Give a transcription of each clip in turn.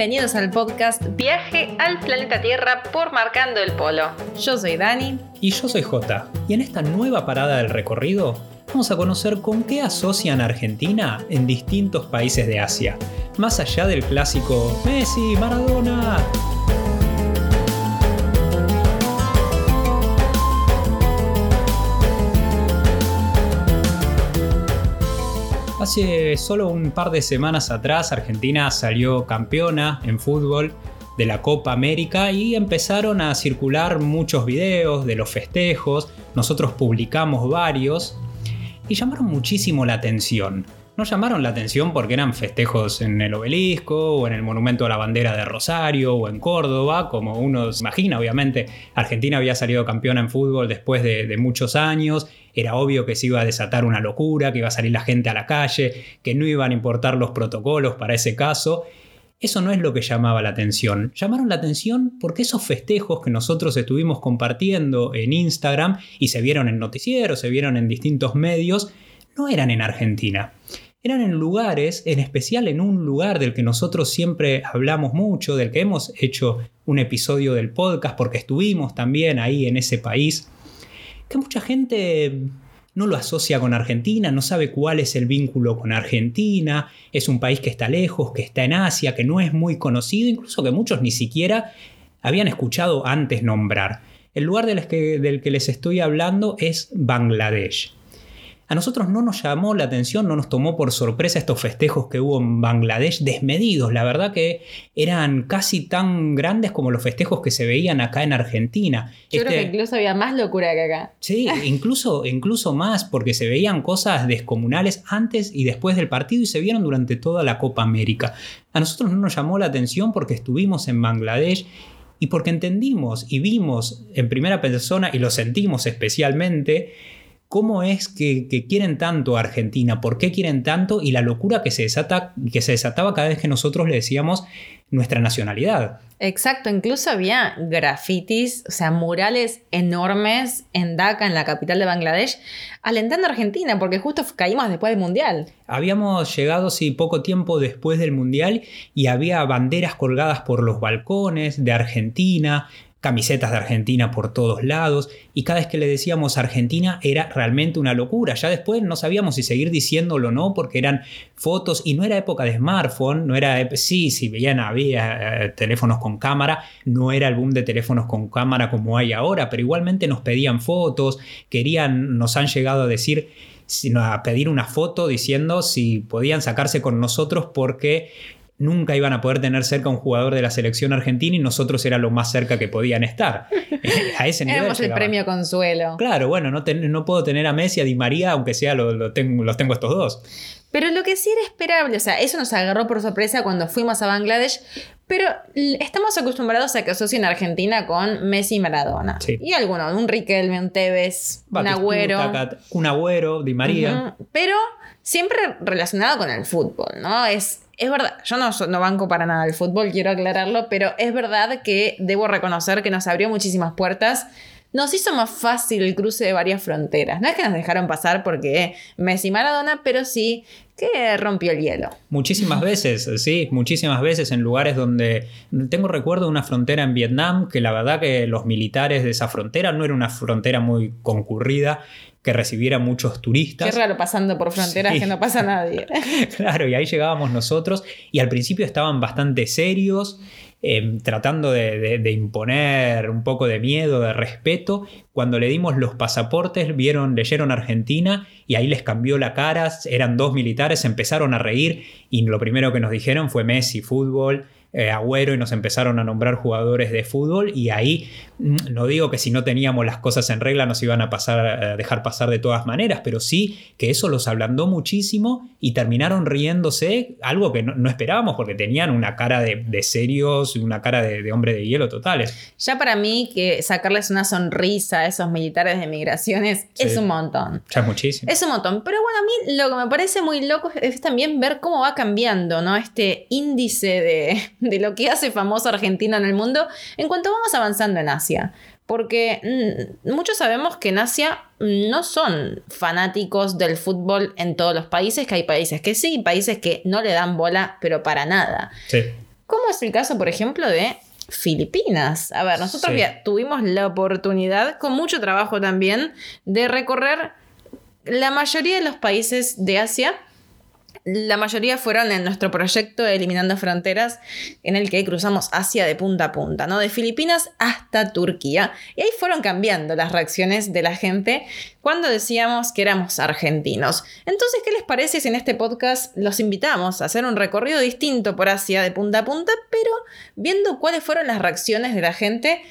bienvenidos al podcast Viaje al planeta Tierra por Marcando el Polo. Yo soy Dani. Y yo soy Jota. Y en esta nueva parada del recorrido vamos a conocer con qué asocian a Argentina en distintos países de Asia, más allá del clásico Messi, Maradona. Hace solo un par de semanas atrás Argentina salió campeona en fútbol de la Copa América y empezaron a circular muchos videos de los festejos, nosotros publicamos varios y llamaron muchísimo la atención. No llamaron la atención porque eran festejos en el obelisco o en el monumento a la bandera de Rosario o en Córdoba, como uno se imagina, obviamente. Argentina había salido campeona en fútbol después de, de muchos años era obvio que se iba a desatar una locura, que iba a salir la gente a la calle, que no iban a importar los protocolos para ese caso. Eso no es lo que llamaba la atención. Llamaron la atención porque esos festejos que nosotros estuvimos compartiendo en Instagram y se vieron en noticieros, se vieron en distintos medios, no eran en Argentina. Eran en lugares, en especial en un lugar del que nosotros siempre hablamos mucho, del que hemos hecho un episodio del podcast porque estuvimos también ahí en ese país que mucha gente no lo asocia con Argentina, no sabe cuál es el vínculo con Argentina, es un país que está lejos, que está en Asia, que no es muy conocido, incluso que muchos ni siquiera habían escuchado antes nombrar. El lugar del que, del que les estoy hablando es Bangladesh. A nosotros no nos llamó la atención, no nos tomó por sorpresa estos festejos que hubo en Bangladesh desmedidos. La verdad que eran casi tan grandes como los festejos que se veían acá en Argentina. Yo creo que este incluso había más locura que acá. Sí, incluso, incluso más, porque se veían cosas descomunales antes y después del partido y se vieron durante toda la Copa América. A nosotros no nos llamó la atención porque estuvimos en Bangladesh y porque entendimos y vimos en primera persona y lo sentimos especialmente cómo es que, quieren tanto a Argentina, por qué quieren tanto y la locura que se, desata, que se desataba cada vez que nosotros le decíamos nuestra nacionalidad. Exacto, incluso había grafitis, o sea, murales enormes en Dhaka, en la capital de Bangladesh, alentando a Argentina, porque justo caímos después del Mundial. Habíamos llegado, sí, poco tiempo después del Mundial y había banderas colgadas por los balcones de Argentina, camisetas de Argentina por todos lados y cada vez que le decíamos Argentina era realmente una locura. Ya después no sabíamos si seguir diciéndolo o no porque eran fotos y no era época de smartphone, no era, sí, si veían había eh, teléfonos con cámara, no era el boom de teléfonos con cámara como hay ahora, pero igualmente nos pedían fotos, querían, nos han llegado a decir a pedir una foto diciendo si podían sacarse con nosotros porque nunca iban a poder tener cerca a un jugador de la selección argentina y nosotros era lo más cerca que podían estar. a ese nivel. Éramos el premio consuelo. Claro, bueno, no, no, puedo tener a Messi, a Di María, aunque sea lo, tengo, los tengo estos dos. Pero lo que sí era esperable, o sea, eso nos agarró por sorpresa cuando fuimos a Bangladesh, pero estamos acostumbrados a que asocien a Argentina con Messi y Maradona. Y algunos, un Riquelme, un Tevez, un Agüero. un Agüero, Di María. Pero siempre relacionado con el fútbol, ¿no? Es es verdad, yo no, no banco para nada el fútbol, quiero aclararlo, pero es verdad que debo reconocer que nos abrió muchísimas puertas. Nos hizo más fácil el cruce de varias fronteras. No es que nos dejaron pasar porque Messi Maradona, pero sí que rompió el hielo. Muchísimas veces, sí, muchísimas veces en lugares donde tengo recuerdo de una frontera en Vietnam que la verdad que los militares de esa frontera no era una frontera muy concurrida que recibiera muchos turistas. Qué raro pasando por fronteras que no pasa nadie. claro, y ahí llegábamos nosotros y al principio estaban bastante serios. Em, tratando de, imponer un poco de miedo, de respeto. Cuando le dimos los pasaportes, vieron, leyeron Argentina y ahí les cambió la cara. Eran dos militares, empezaron a reír y lo primero que nos dijeron fue Messi, fútbol. Eh, Agüero y nos empezaron a nombrar jugadores de fútbol y ahí mm, no digo que si no teníamos las cosas en regla nos iban a pasar a dejar pasar de todas maneras, pero sí que eso los ablandó muchísimo y terminaron riéndose, algo que no, esperábamos porque tenían una cara de, serios, una cara de, hombre de hielo totales. Ya para mí que sacarles una sonrisa a esos militares de migraciones es un montón. Ya es muchísimo. Es un montón, pero bueno, a mí lo que me parece muy loco es también ver cómo va cambiando, ¿no? Este índice de de lo que hace famoso Argentina en el mundo en cuanto vamos avanzando en Asia. Porque mm, muchos sabemos que en Asia no son fanáticos del fútbol en todos los países, que hay países que sí, países que no le dan bola, pero para nada. Sí. Como es el caso, por ejemplo, de Filipinas. A ver, nosotros Sí. ya tuvimos la oportunidad, con mucho trabajo también, de recorrer la mayoría de los países de Asia. La mayoría fueron en nuestro proyecto Eliminando Fronteras, en el que cruzamos Asia de punta a punta, ¿no? De Filipinas hasta Turquía. Y ahí fueron cambiando las reacciones de la gente cuando decíamos que éramos argentinos. Entonces, ¿qué les parece si en este podcast los invitamos a hacer un recorrido distinto por Asia de punta a punta, pero viendo cuáles fueron las reacciones de la gente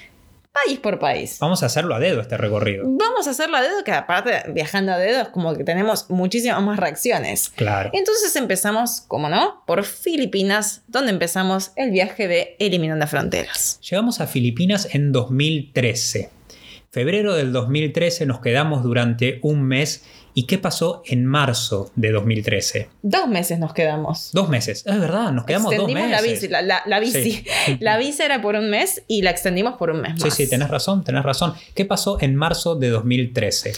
país por país? Vamos a hacerlo a dedo este recorrido. Vamos a hacerlo a dedo, que aparte viajando a dedo es como que tenemos muchísimas más reacciones. Claro. Entonces empezamos, como no, por Filipinas, donde empezamos el viaje de Eliminando Fronteras. Llegamos a Filipinas en 2013. Febrero del 2013 nos quedamos durante un mes. ¿Y qué pasó en marzo de 2013? Dos meses nos quedamos. Dos meses. Es verdad, nos quedamos dos meses. la bici. La, la- la bici. Sí. La bici era por un mes y la extendimos por un mes Sí, más. sí, tenés razón, tenés razón. ¿Qué pasó en marzo de 2013?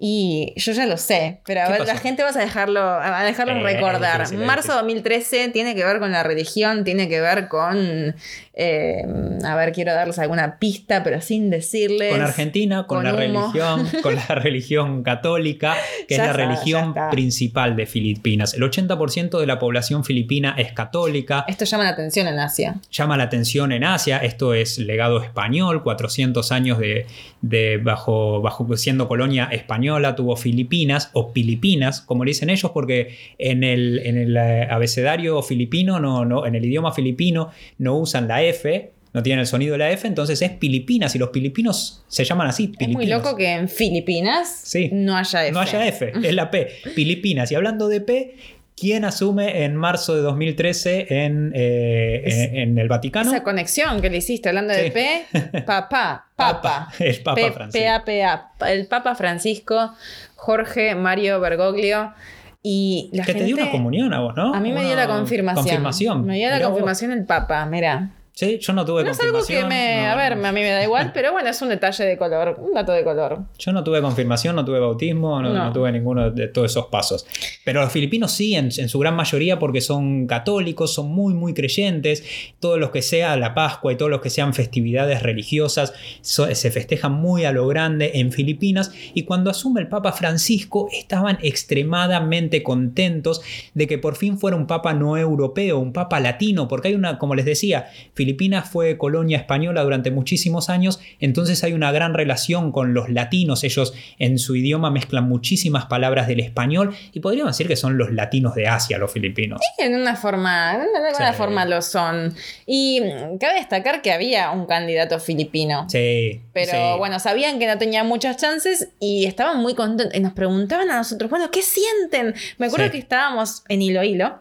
Y yo ya lo sé, pero a ¿Qué ver, la gente vas a dejarlo, a dejarlo Eh, recordar. es difícil, es Marzo de 2013 tiene que ver con la religión, tiene que ver con. eh, a ver, quiero darles alguna pista, pero sin decirles. Con Argentina, con, con la humo. religión, con la religión católica, que Ya es la está, religión principal de Filipinas. El 80% de la población filipina es católica. Esto llama la atención en Asia. llama la atención en Asia. Esto es legado español, 400 años de, de bajo, bajo siendo colonia española, tuvo Filipinas o Filipinas, como le dicen ellos, porque en el, en el eh, abecedario filipino, no, no, en el idioma filipino, no usan la F. No tienen el sonido de la F, entonces es Filipinas y los filipinos se llaman así. Es muy Filipinos. loco que en Filipinas Sí. no haya F. No haya F, es la P. Filipinas. Y hablando de P, ¿quién asume en marzo de 2013 en, eh, Es- en, en el Vaticano? Esa conexión que le hiciste hablando de. P, papá, papa. El Papa P- Francisco. PAPA, el Papa Francisco, Jorge Mario Bergoglio. Y la que gente, te dio una comunión a vos, ¿no? A mí me dio la confirmación. Confirmación. Me dio la Mirá vos. confirmación el Papa, mira. Sí, yo no tuve No es algo confirmación. que me. no, a ver, a mí me da igual, pero bueno, es un detalle de color, un dato de color. Yo no tuve confirmación, no tuve bautismo, no, No. no tuve ninguno de todos esos pasos. Pero los filipinos sí, en, en su gran mayoría, porque son católicos, son muy, muy creyentes. Todos los que sea la Pascua y todos los que sean festividades religiosas so- se festejan muy a lo grande en Filipinas. Y cuando asume el Papa Francisco, estaban extremadamente contentos de que por fin fuera un Papa no europeo, un Papa latino, porque hay una, como les decía, Filipinas fue colonia española durante muchísimos años, entonces hay una gran relación con los latinos, ellos en su idioma mezclan muchísimas palabras del español y podríamos decir que son los latinos de Asia, los filipinos. En una forma, en alguna Sí. forma lo son. Y cabe destacar que había un candidato filipino. Sí. Pero sí. bueno, sabían que no tenía muchas chances y estaban muy contentos. Y nos preguntaban a nosotros, bueno, ¿qué sienten? Me acuerdo Sí. que estábamos en hilo hilo.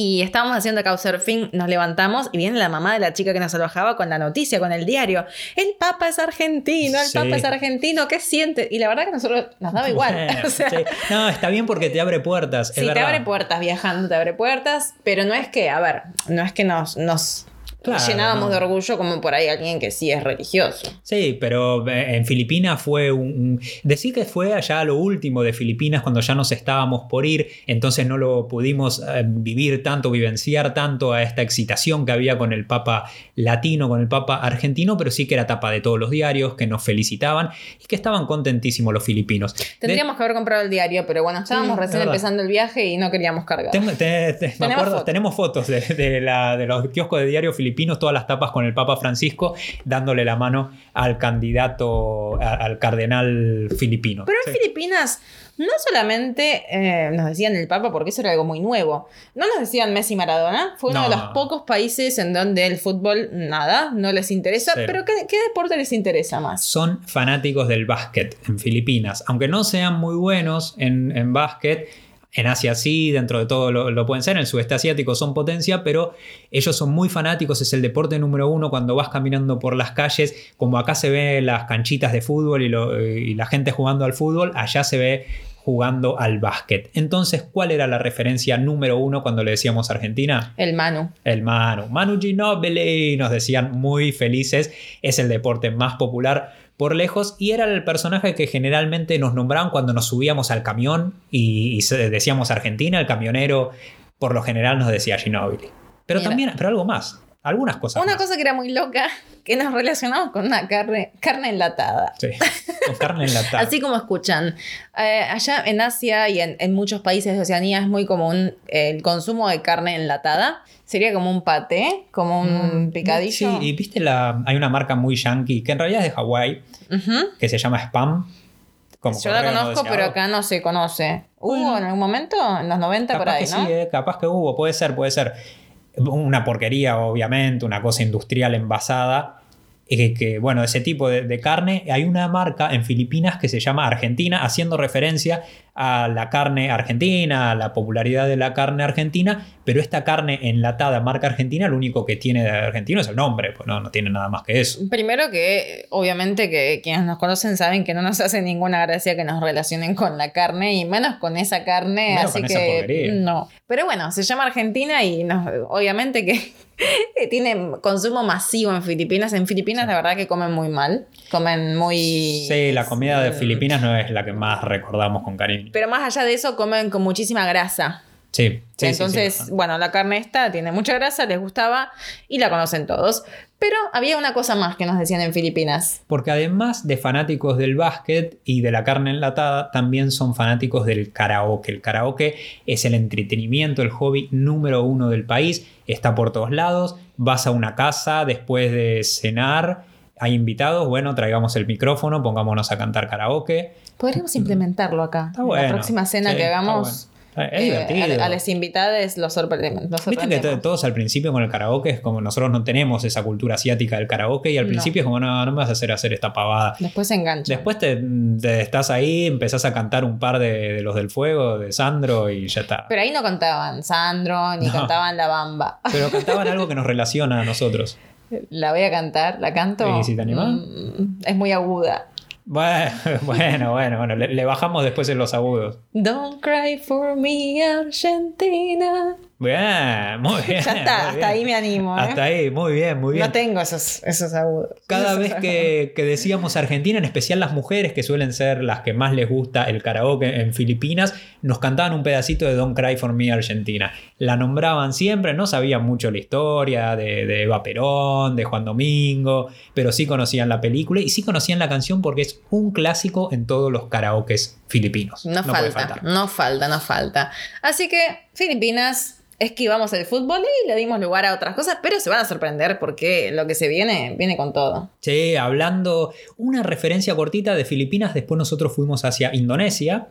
Y estábamos haciendo couchsurfing, nos levantamos y viene la mamá de la chica que nos alojaba con la noticia, con el diario. El Papa es argentino, el Sí. Papa es argentino, ¿qué siente? Y la verdad que nosotros nos daba igual. Bueno, o sea, sí. No, está bien porque te abre puertas. Sí, es te verdad. abre puertas viajando, te abre puertas, pero no es que, a ver, no es que nos, nos Claro, llenábamos no. de orgullo como por ahí alguien que sí es religioso. Sí, pero eh, en Filipinas fue un, un- Decir que fue allá lo último de Filipinas cuando ya nos estábamos por ir, entonces no lo pudimos eh, vivir tanto, vivenciar tanto a esta excitación que había con el Papa latino, con el Papa argentino, pero sí que era tapa de todos los diarios, que nos felicitaban y que estaban contentísimos los filipinos. De- Tendríamos que haber comprado el diario, pero bueno, estábamos Sí, recién empezando el viaje y no queríamos cargar. Te- te- Tenemos acuerdo, fotos. tenemos fotos de, de la- de los kioscos de diario filipinos, todas las tapas con el Papa Francisco, dándole la mano al candidato, a- al cardenal filipino. Pero en Sí. Filipinas no solamente eh, nos decían el Papa, porque eso era algo muy nuevo, no nos decían Messi y Maradona, fue uno No. de los pocos países en donde el fútbol nada, no les interesa, Cero. pero ¿qué, qué deporte les interesa más? Son fanáticos del básquet en Filipinas. Aunque no sean muy buenos en, en básquet, en Asia sí, dentro de todo lo, lo pueden ser, en el sudeste asiático son potencia, pero ellos son muy fanáticos, es el deporte número uno cuando vas caminando por las calles, como acá se ve las canchitas de fútbol y, lo- y la gente jugando al fútbol, allá se ve jugando al básquet. Entonces, ¿cuál era la referencia número uno cuando le decíamos Argentina? El Manu. El Manu. Manu Ginóbili, nos decían muy felices. Es el deporte más popular por lejos y era el personaje que generalmente nos nombraban cuando nos subíamos al camión y, decíamos Argentina, el camionero por lo general nos decía Ginóbili. Pero también, pero algo más. Algunas cosas. Una más. cosa que era muy loca, que nos relacionamos con una carne, carne enlatada. Sí, con carne enlatada. Así como escuchan, eh, allá en Asia y en, en muchos países de Oceanía es muy común el consumo de carne enlatada. Sería como un paté, como un Mm, picadillo. Sí, y viste, la, hay una marca muy yankee, que en realidad es de Hawái, Que se llama Spam. como Yo la no conozco, pero deseado. acá no se conoce. ¿Hubo en algún momento? En los 90 por Capaz ahí, que ¿no? sí, eh, capaz que hubo, puede ser, puede ser. Una porquería, obviamente, una cosa industrial envasada. Que, que, bueno, ese tipo de, de carne, hay una marca en Filipinas que se llama Argentina, haciendo referencia a la carne argentina, a la popularidad de la carne argentina, pero esta carne enlatada, marca argentina, lo único que tiene de argentino es el nombre, pues no, no tiene nada más que eso. Primero que obviamente que quienes nos conocen saben que no nos hace ninguna gracia que nos relacionen con la carne y menos con esa carne, Menos así con esa que porquería. no. Pero bueno, se llama Argentina y nos- obviamente que tiene consumo masivo en Filipinas. En Filipinas la verdad que comen muy mal, comen muy Sí, la comida de Mm. Filipinas no es la que más recordamos con cariño. Pero más allá de eso comen con muchísima grasa. Sí, sí, Entonces, sí. bueno, la carne esta tiene mucha grasa, les gustaba y la conocen todos. Pero había una cosa más que nos decían en Filipinas. Porque además de fanáticos del básquet y de la carne enlatada, también son fanáticos del karaoke. El karaoke es el entretenimiento, el hobby número uno del país. Está por todos lados. Vas a una casa después de cenar. Hay invitados, bueno, traigamos el micrófono, pongámonos a cantar karaoke. Podríamos implementarlo acá. Está en bueno. La próxima cena que hagamos. Bueno. Es eh, divertido. a, a los invitados los sorprendemos. Viste que todos al principio con el karaoke es como nosotros no tenemos esa cultura asiática del karaoke y al No. principio es como no, no me vas a hacer hacer esta pavada. Después se engancha. Después te, te estás ahí, empezás a cantar un par de, de los del fuego, de Sandro y ya está. Pero ahí no cantaban Sandro ni No. cantaban La Bamba. Pero cantaban algo que nos relaciona a nosotros. La voy a cantar, la canto. Sí, si te animás. Mm, Es muy aguda. Bueno, bueno, bueno, bueno, le, bajamos después en los agudos. Don't cry for me, Argentina. Bien, muy bien. Ya está, hasta bien. ahí me animo. ¿eh? Hasta ahí, muy bien, muy bien. No tengo esos, esos agudos. Cada Esos vez que, que decíamos Argentina, en especial las mujeres, que suelen ser las que más les gusta el karaoke en Filipinas, nos cantaban un pedacito de Don't Cry for Me Argentina. La nombraban siempre, no sabían mucho la historia de, de Eva Perón, de Juan Domingo, pero sí conocían la película y sí conocían la canción porque es un clásico en todos los karaokes filipinos. No, puede falta, no falta, no falta. Así que Filipinas esquivamos el fútbol y le dimos lugar a otras cosas, pero se van a sorprender porque lo que se viene, viene con todo. Sí, hablando una referencia cortita de Filipinas, después nosotros fuimos hacia Indonesia.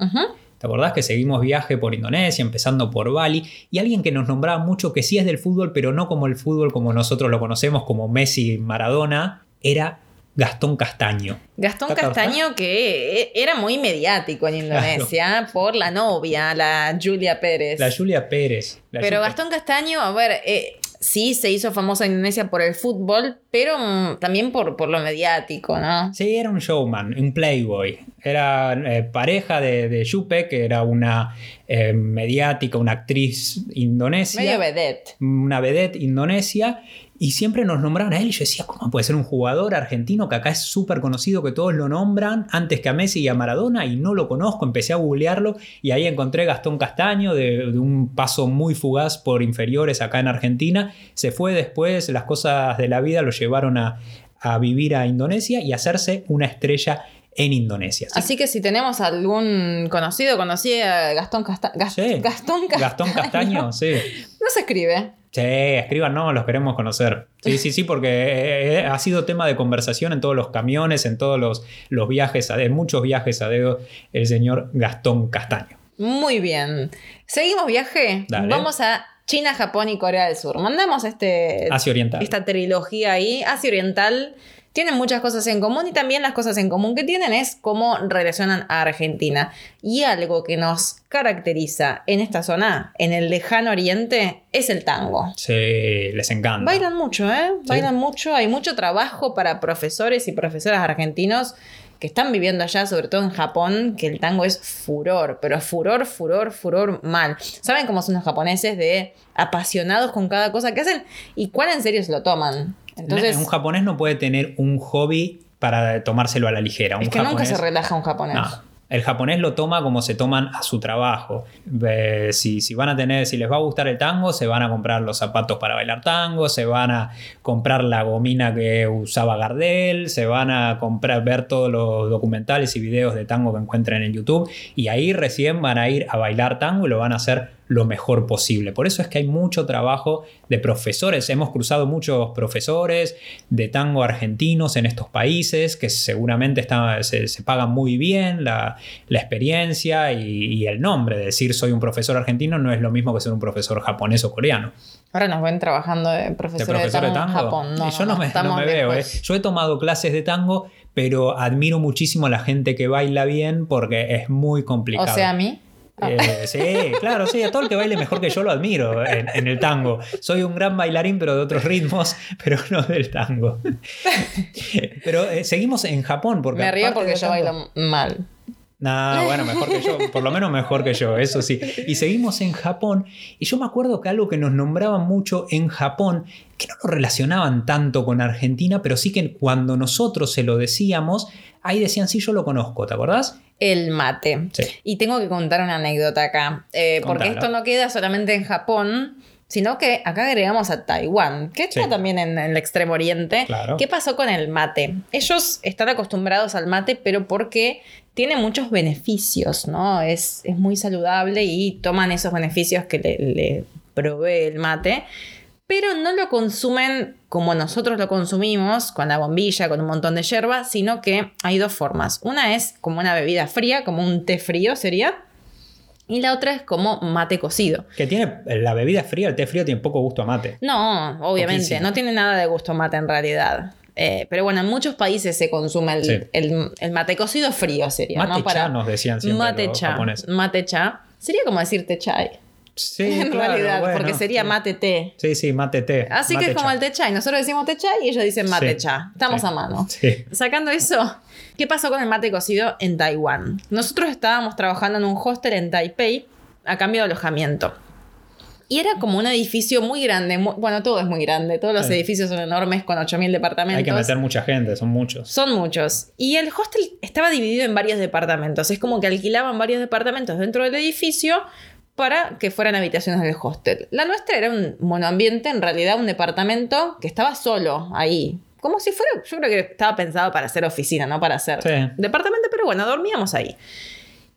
¿Te acordás que seguimos viaje por Indonesia, empezando por Bali? Y alguien que nos nombraba mucho que sí es del fútbol, pero no como el fútbol como nosotros lo conocemos, como Messi Maradona, era Gastón Castaño. Gastón ¿Está Castaño, que e- era muy mediático en Indonesia por la novia, la Julia Pérez. La Julia Pérez. la Pero Julia- Gastón Castaño, a ver, eh, sí se hizo famoso en Indonesia por el fútbol, pero mm, también por, por lo mediático, ¿no? Sí, era un showman, un playboy. Era eh, pareja de, de Yupe, que era una eh, mediática, una actriz indonesia. Medio vedette. una vedette indonesia y siempre nos nombraban a él y yo decía, ¿cómo puede ser un jugador argentino que acá es súper conocido, que todos lo nombran antes que a Messi y a Maradona y no lo conozco? Empecé a googlearlo y ahí encontré Gastón Castaño de, de un paso muy fugaz por inferiores acá en Argentina. Se fue después, las cosas de la vida lo llevaron a, a vivir a Indonesia y a hacerse una estrella en Indonesia. Así Así que si tenemos algún conocido, conocida Gastón, Casta- Sí. Gastón Castaño. Gastón Castaño, sí. No se escribe. Sí, escriban, no, los queremos conocer. Sí, sí, sí, porque eh, ha sido tema de conversación en todos los camiones, en todos los, los viajes, a- en muchos viajes a dedo, el señor Gastón Castaño. Muy bien. Seguimos viaje. Dale. Vamos a China, Japón y Corea del Sur. Mandamos este, Asia Oriental. esta trilogía ahí. Asia Oriental tienen muchas cosas en común y también las cosas en común que tienen es cómo relacionan a Argentina. Y algo que nos caracteriza en esta zona, en el lejano oriente, es el tango. Sí, les encanta. Bailan mucho, ¿eh? Bailan mucho. Hay mucho trabajo para profesores y profesoras argentinos que están viviendo allá, sobre todo en Japón, que el tango es furor, pero furor, furor, furor mal. ¿Saben cómo son los japoneses de apasionados con cada cosa que hacen? ¿Y cuál en serio se lo toman? Entonces, un japonés no puede tener un hobby para tomárselo a la ligera. Un es que nunca japonés- se relaja un japonés. No, El japonés lo toma como se toman a su trabajo. Eh, si, si, van a tener, si les va a gustar el tango, se van a comprar los zapatos para bailar tango, se van a comprar la gomina que usaba Gardel, se van a comprar, ver todos los documentales y videos de tango que encuentren en YouTube y ahí recién van a ir a bailar tango y lo van a hacer lo mejor posible. Por eso es que hay mucho trabajo de profesores. Hemos cruzado muchos profesores de tango argentinos en estos países que seguramente se, pagan muy bien la, experiencia y, el nombre. De decir soy un profesor argentino no es lo mismo que ser un profesor japonés o coreano. Ahora nos ven trabajando de profesor de, tango, en Japón. yo no, me, veo. ¿eh? Yo he tomado clases de tango, pero admiro muchísimo a la gente que baila bien porque es muy complicado. O sea, a mí. Eh, sí, claro, sí, a todo el que baile mejor que yo lo admiro en, el tango. Soy un gran bailarín, pero de otros ritmos, pero no del tango. Pero eh, seguimos en Japón. Porque Me río porque yo bailo mal. No, bueno, mejor que yo, por lo menos mejor que yo, eso sí. Y seguimos en Japón, y yo me acuerdo que algo que nos nombraban mucho en Japón, que no lo relacionaban tanto con Argentina, pero sí que cuando nosotros se lo decíamos, ahí decían, sí, yo lo conozco, ¿te acordás? El mate. Y tengo que contar una anécdota acá, eh, porque esto no queda solamente en Japón, sino que acá agregamos a Taiwán, que está también en, el extremo oriente. ¿Qué pasó con el mate? Ellos están acostumbrados al mate, pero porque tiene muchos beneficios, ¿no? Es, es muy saludable y toman esos beneficios que le, le provee el mate pero no lo consumen como nosotros lo consumimos, con la bombilla, con un montón de yerba, sino que hay dos formas. Una es como una bebida fría, como un té frío sería, y la otra es como mate cocido. Que tiene la bebida fría, el té frío tiene poco gusto a mate. No, obviamente, no tiene nada de gusto a mate en realidad. Eh, pero bueno, en muchos países se consume el, mate cocido frío, sería. Mate cha nos decían siempre mate cha, Mate cha. Sería como decirte chai. Sí, en realidad, porque sería mate té. Sí, sí, mate té. Así que es como el té chai. Nosotros decimos té chai y ellos dicen mate cha. Estamos a mano. Sacando eso, ¿qué pasó con el mate cocido en Taiwán? Nosotros estábamos trabajando en un hostel en Taipei a cambio de alojamiento. Y era como un edificio muy grande. bueno, todo es muy grande. Todos los edificios son enormes con 8.000 departamentos. Hay que meter mucha gente, son muchos. Son muchos. Y el hostel estaba dividido en varios departamentos. Es como que alquilaban varios departamentos dentro del edificio para que fueran habitaciones del hostel. La nuestra era un monoambiente, en realidad un departamento que estaba solo ahí. Como si fuera, yo creo que estaba pensado para hacer oficina, no para hacer departamento, pero bueno, dormíamos ahí.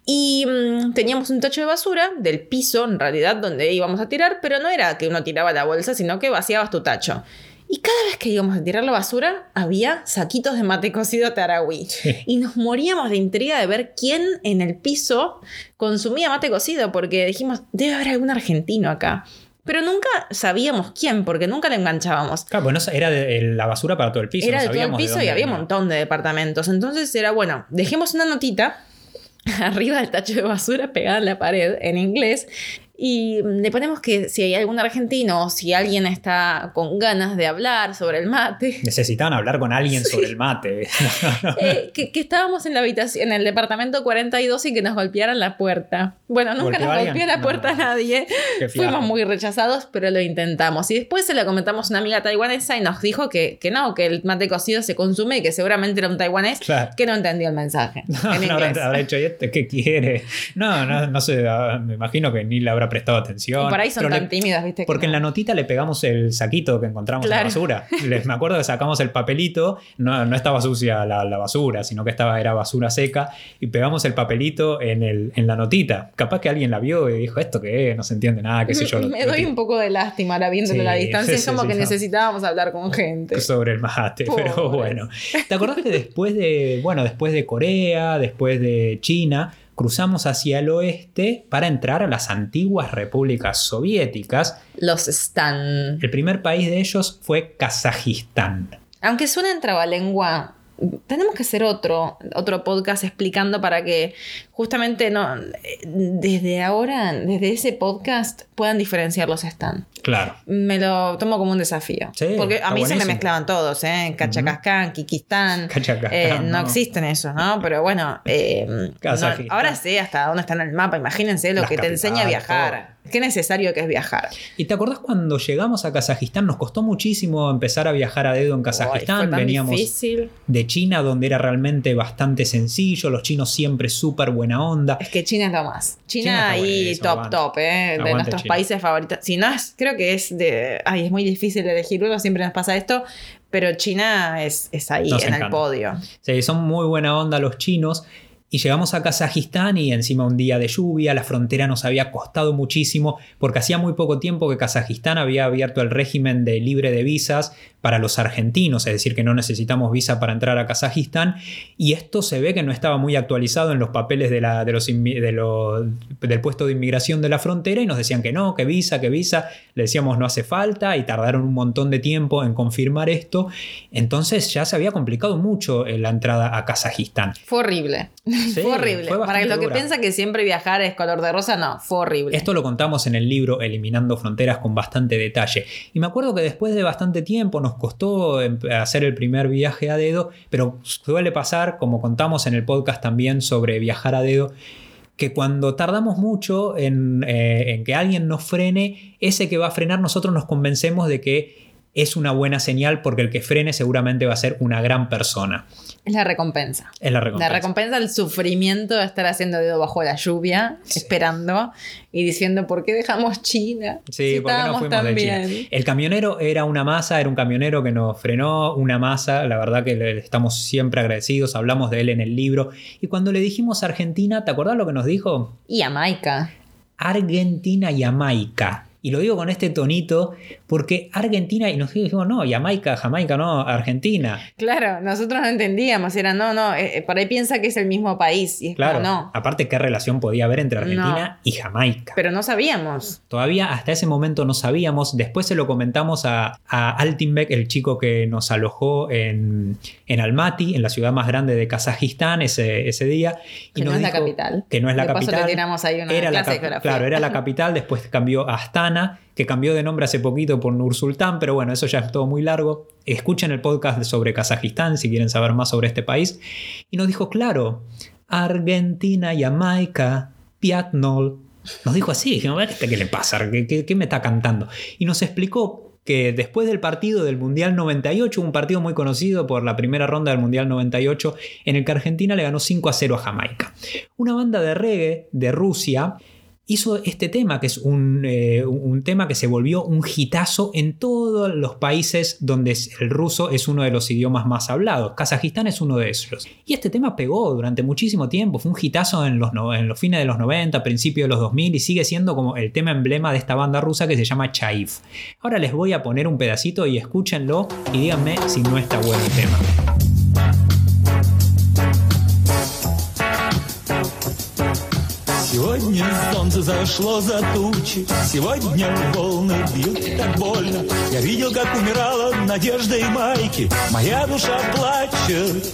Y mm, teníamos un tacho de basura del piso, en realidad, donde íbamos a tirar, pero no era que uno tiraba la bolsa, sino que vaciabas tu tacho. Y cada vez que íbamos a tirar la basura, había saquitos de mate cocido tarahui. Y nos moríamos de intriga de ver quién en el piso consumía mate cocido, porque dijimos, debe haber algún argentino acá. Pero nunca sabíamos quién, porque nunca le enganchábamos. Claro, pues era de, la basura para todo el piso. Era de todo el piso y había un montón de departamentos. Entonces era, bueno, dejemos una notita arriba del tacho de basura pegada en la pared en inglés y le ponemos que si hay algún argentino o si alguien está con ganas de hablar sobre el mate. Necesitaban hablar con alguien sobre el mate. Eh, que, estábamos en la habitación, en el departamento 42 y que nos golpearan la puerta. Bueno, nunca nos golpeó la puerta a nadie. Fuimos muy rechazados, pero lo intentamos. Y después se lo comentamos a una amiga taiwanesa y nos dijo que, que no, que el mate cocido se consume y que seguramente era un taiwanés que no entendió el mensaje. No, en no habrá hecho, ¿y este qué quiere? No, no, no sé, ah, me imagino que ni le habrá prestado atención. por ahí son tan tímidas, ¿viste? Porque en la notita le pegamos el saquito que encontramos en la basura. Les, me acuerdo que sacamos el papelito, no, no estaba sucia la, basura, sino que estaba, era basura seca, y pegamos el papelito en, el, en la notita. Capaz que alguien la vio y dijo, ¿esto qué No se entiende nada, qué sé yo. Me doy un poco de lástima ahora viéndolo a la distancia. es como que necesitábamos hablar con gente. Sobre el mate, pero bueno. ¿Te acordás que después de, bueno, después de Corea, después de China, cruzamos hacia el oeste para entrar a las antiguas repúblicas soviéticas. Los Stan. El primer país de ellos fue Kazajistán. Aunque suena en trabalengua, tenemos que hacer otro, otro podcast explicando para que justamente no, desde ahora, desde ese podcast, puedan diferenciar los Stan. Claro. Me lo tomo como un desafío. porque a mí se me mezclaban todos, ¿eh? Cachacascán, Kikistán. Eh, no, existen esos, ¿no? Pero bueno, eh, ahora sé hasta dónde están en el mapa. Imagínense lo que te enseña a viajar. Qué necesario que es viajar. ¿Y te acordás cuando llegamos a Kazajistán? Nos costó muchísimo empezar a viajar a dedo en Kazajistán. Veníamos de China, donde era realmente bastante sencillo. Los chinos siempre súper buenos buena onda. Es que China es lo más. China, China ahí buenísimo, top, aguante. top, ¿eh? De nuestros China. países favoritos. Si no es, creo que es de. Ay, es muy difícil elegir uno, siempre nos pasa esto. Pero China es, es ahí, Nos en el podio. Sí, son muy buena onda los chinos. Y llegamos a Kazajistán y encima un día de lluvia, la frontera nos había costado muchísimo porque hacía muy poco tiempo que Kazajistán había abierto el régimen de libre de visas para los argentinos, es decir, que no necesitamos visa para entrar a Kazajistán. Y esto se ve que no estaba muy actualizado en los papeles del puesto de inmigración de la frontera y nos decían que no, que visa, que visa. Le decíamos no hace falta y tardaron un montón de tiempo en confirmar esto. Entonces ya se había complicado mucho eh, la entrada a Kazajistán. Fue horrible. Sí, fue horrible. fue Para lo que dura. piensa que siempre viajar es color de rosa, no, fue horrible. Esto lo contamos en el libro Eliminando Fronteras con bastante detalle. Y me acuerdo que después de bastante tiempo nos costó em- hacer el primer viaje a dedo, pero suele pasar, como contamos en el podcast también sobre viajar a dedo, que cuando tardamos mucho en, eh, en que alguien nos frene, ese que va a frenar nosotros nos convencemos de que es una buena señal porque el que frene seguramente va a ser una gran persona. Es la recompensa. Es la recompensa. La recompensa el sufrimiento de estar haciendo dedo bajo la lluvia, Sí. esperando y diciendo, ¿por qué dejamos China? Sí, Si porque no estábamos fuimos de China. bien". El camionero era una masa, era un camionero que nos frenó, una masa, la verdad que le estamos siempre agradecidos, hablamos de él en el libro. Y cuando le dijimos Argentina, ¿te acordás lo que nos dijo? Y Jamaica. Argentina y Jamaica. Y lo digo con este tonito porque Argentina, y nos dijimos, no, Jamaica, Jamaica, no, Argentina. Claro, nosotros no entendíamos, era no, no, eh, eh, por ahí piensa que es el mismo país y es Claro, como no, aparte, ¿qué relación podía haber entre Argentina y Jamaica? pero no sabíamos. Todavía hasta ese momento no sabíamos. Después se lo comentamos a, a Altinbek, el chico que nos alojó en, en Almaty, en la ciudad más grande de Kazajistán, ese, ese día. Que no es la capital. Que no es la De paso capital. le tiramos ahí una era la de. Claro, era la capital. Después cambió a Astana, que cambió de nombre hace poquito por Nur Sultán, pero bueno, eso ya es todo muy largo. Escuchen el podcast sobre Kazajistán si quieren saber más sobre este país. Y nos dijo, claro, Argentina, Jamaica, Piatnol. Nos dijo así, dijimos, ¿este qué le pasa? ¿Qué, qué, qué me está cantando? Y nos explicó que después del partido del Mundial 98, un partido muy conocido por la primera ronda del Mundial 98, en el que Argentina le ganó 5 a 0 a Jamaica. Una banda de reggae de Rusia hizo este tema, que es un, eh, un tema que se volvió un hitazo en todos los países donde el ruso es uno de los idiomas más hablados. Kazajistán es uno de esos. Y este tema pegó durante muchísimo tiempo, fue un hitazo en los, en los fines de los 90, principios de los 2000 y sigue siendo como el tema emblema de esta banda rusa que se llama Chaif. Ahora les voy a poner un pedacito y escúchenlo y díganme si no está bueno el tema. Сегодня солнце зашло за тучи, сегодня волны бьют так больно. Я видел, как умирала надежда и майки, моя душа плачет.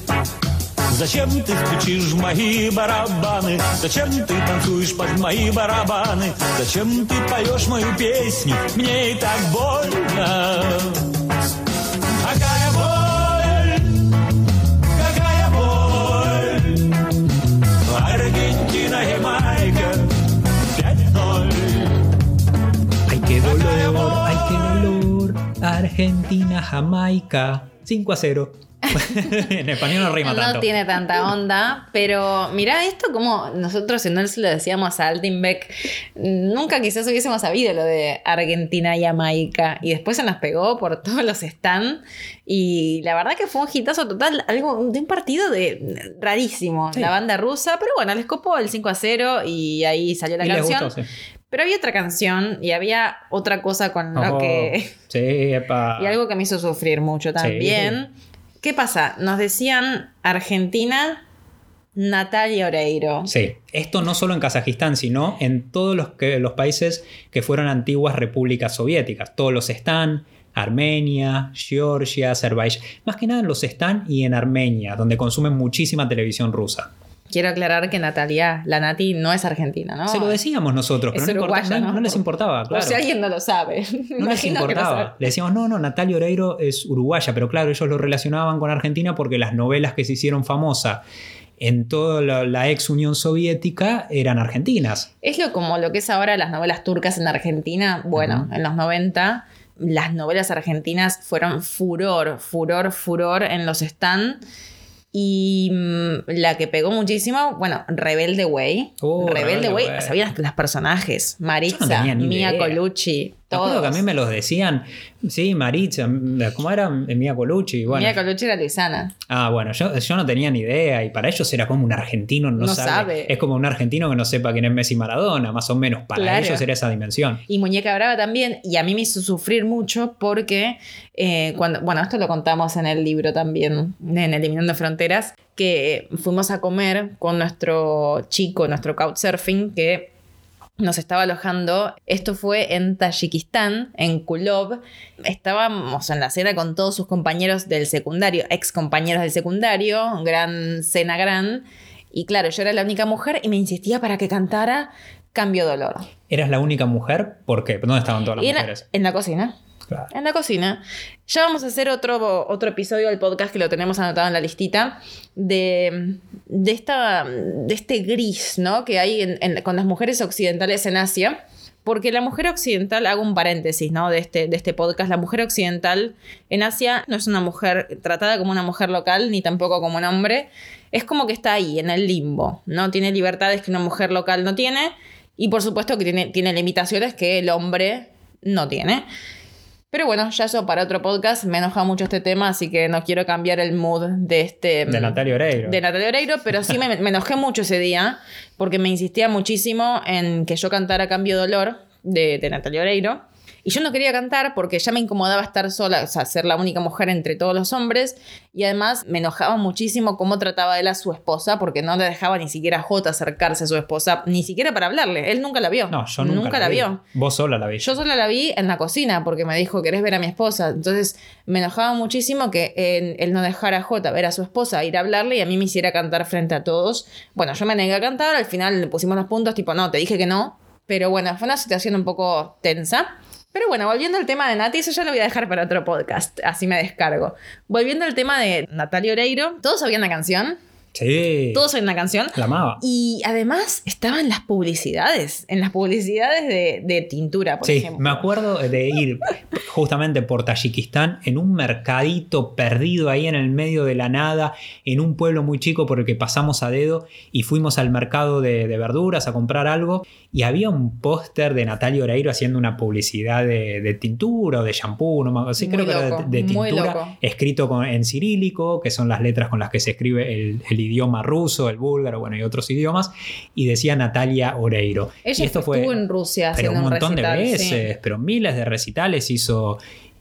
Зачем ты стучишь в мои барабаны? Зачем ты танцуешь под мои барабаны? Зачем ты поешь мою песню? Мне и так больно. Argentina, Jamaica, 5 a 0. en español no rima No tanto. tiene tanta onda, pero mirá esto como nosotros en él se lo decíamos a Altinbeck, nunca quizás hubiésemos sabido lo de Argentina y Jamaica y después se nos pegó por todos los stand y la verdad que fue un hitazo total, algo de un partido de rarísimo, Sí. la banda rusa, pero bueno, les copó el 5 a 0 y ahí salió la Y les canción. gustó, sí. Pero había otra canción y había otra cosa con lo Oh, que Sí, epa. y algo que me hizo sufrir mucho también. ¿Qué pasa? Nos decían Argentina, Natalia Oreiro. Sí, esto no solo en Kazajistán, sino en todos los, que, los países que fueron antiguas repúblicas soviéticas. Todos los están, Armenia, Georgia, Azerbaiyán. Más que nada en los están y en Armenia, donde consumen muchísima televisión rusa. Quiero aclarar que Natalia, la Nati, no es argentina, ¿no? Se lo decíamos nosotros, pero no, importa- uruguaya, no- ¿no? no les importaba, Por claro. si alguien no lo sabe. No les importaba. Le decíamos, no, no, Natalia Oreiro es uruguaya, pero claro, ellos lo relacionaban con Argentina porque las novelas que se hicieron famosas en toda la, la ex Unión Soviética eran argentinas. Es lo como lo que es ahora las novelas turcas en Argentina. Bueno, en los 90 las novelas argentinas fueron furor, furor, furor en los stand. Y mm, la que pegó muchísimo, bueno, Rebelde Way. Uh, Rebelde Way, sabían los personajes. Maritza, Mia. Colucci, Me acuerdo que a mí me los decían, sí, Maritza, ¿cómo era? Mía Colucci. Bueno, Mia Colucci era Luisana. Ah, bueno, yo, yo no tenía ni idea y para ellos era como un argentino no, No sabe. sabe. Es como un argentino que no sepa quién es Messi Maradona, más o menos. Para Claro. ellos era esa dimensión. Y Muñeca Brava también, y a mí me hizo sufrir mucho porque eh, cuando, bueno, esto lo contamos en el libro también, en Eliminando Fronteras, que fuimos a comer con nuestro chico, nuestro couchsurfing, que nos estaba alojando. Esto fue en Tayikistán, en Kulov. Estábamos en la cena con todos sus compañeros del secundario, ex compañeros del secundario, gran cena gran. Y claro, yo era la única mujer y me insistía para que cantara Cambio Dolor. ¿Eras la única mujer? ¿Por qué? ¿Dónde estaban todas las era mujeres? en la cocina. En la cocina. Ya vamos a hacer otro, otro episodio del podcast que lo tenemos anotado en la listita de, de, esta, de este gris ¿no? que hay en- con las mujeres occidentales en Asia. Porque la mujer occidental, hago un paréntesis ¿no? de, este, de este podcast, la mujer occidental en Asia no es una mujer tratada como una mujer local ni tampoco como un hombre. Es como que está ahí, en el limbo. ¿no? Tiene libertades que una mujer local no tiene y por supuesto que tiene, tiene limitaciones que el hombre no tiene. Pero bueno, ya eso para otro podcast. Me enoja mucho este tema, así que no quiero cambiar el mood de este. De Natalia Oreiro. De Natalia Oreiro, pero sí me, me enojé mucho ese día porque me insistía muchísimo en que yo cantara Cambio Dolor de, de Natalia Oreiro. Y yo no quería cantar porque ya me incomodaba estar sola, o sea, ser la única mujer entre todos los hombres. Y además me enojaba muchísimo cómo trataba él a su esposa porque no le dejaba ni siquiera a J acercarse a su esposa, ni siquiera para hablarle. Él nunca la vio. No, yo nunca, la vi. vio. Vos sola la vi. Yo sola la vi en la cocina porque me dijo, ¿querés ver a mi esposa? Entonces me enojaba muchísimo que eh, él no dejara a Jota ver a su esposa, ir a hablarle y a mí me hiciera cantar frente a todos. Bueno, yo me negué a cantar, al final le pusimos los puntos, tipo, no, te dije que no. Pero bueno, fue una situación un poco tensa. Pero bueno, volviendo al tema de Nati, eso ya lo voy a dejar para otro podcast, así me descargo. Volviendo al tema de Natalia Oreiro, todos sabían la canción, Sí. todos sabían la canción. La amaba. Y además estaba en las publicidades, en las publicidades de, de tintura, por Sí, ejemplo. me acuerdo de ir justamente por Tayikistán en un mercadito perdido ahí en el medio de la nada, en un pueblo muy chico por el que pasamos a dedo y fuimos al mercado de, de verduras a comprar algo y había un póster de Natalia Oreiro haciendo una publicidad de, de tintura o de shampoo, no me sí, creo que era de, tintura, escrito con- en cirílico, que son las letras con las que se escribe el, el idioma ruso, el búlgaro, bueno, y otros idiomas, y decía Natalia Oreiro. Ella y esto fue estuvo en Rusia pero un montón recital, de sí. veces, pero miles de recitales hizo,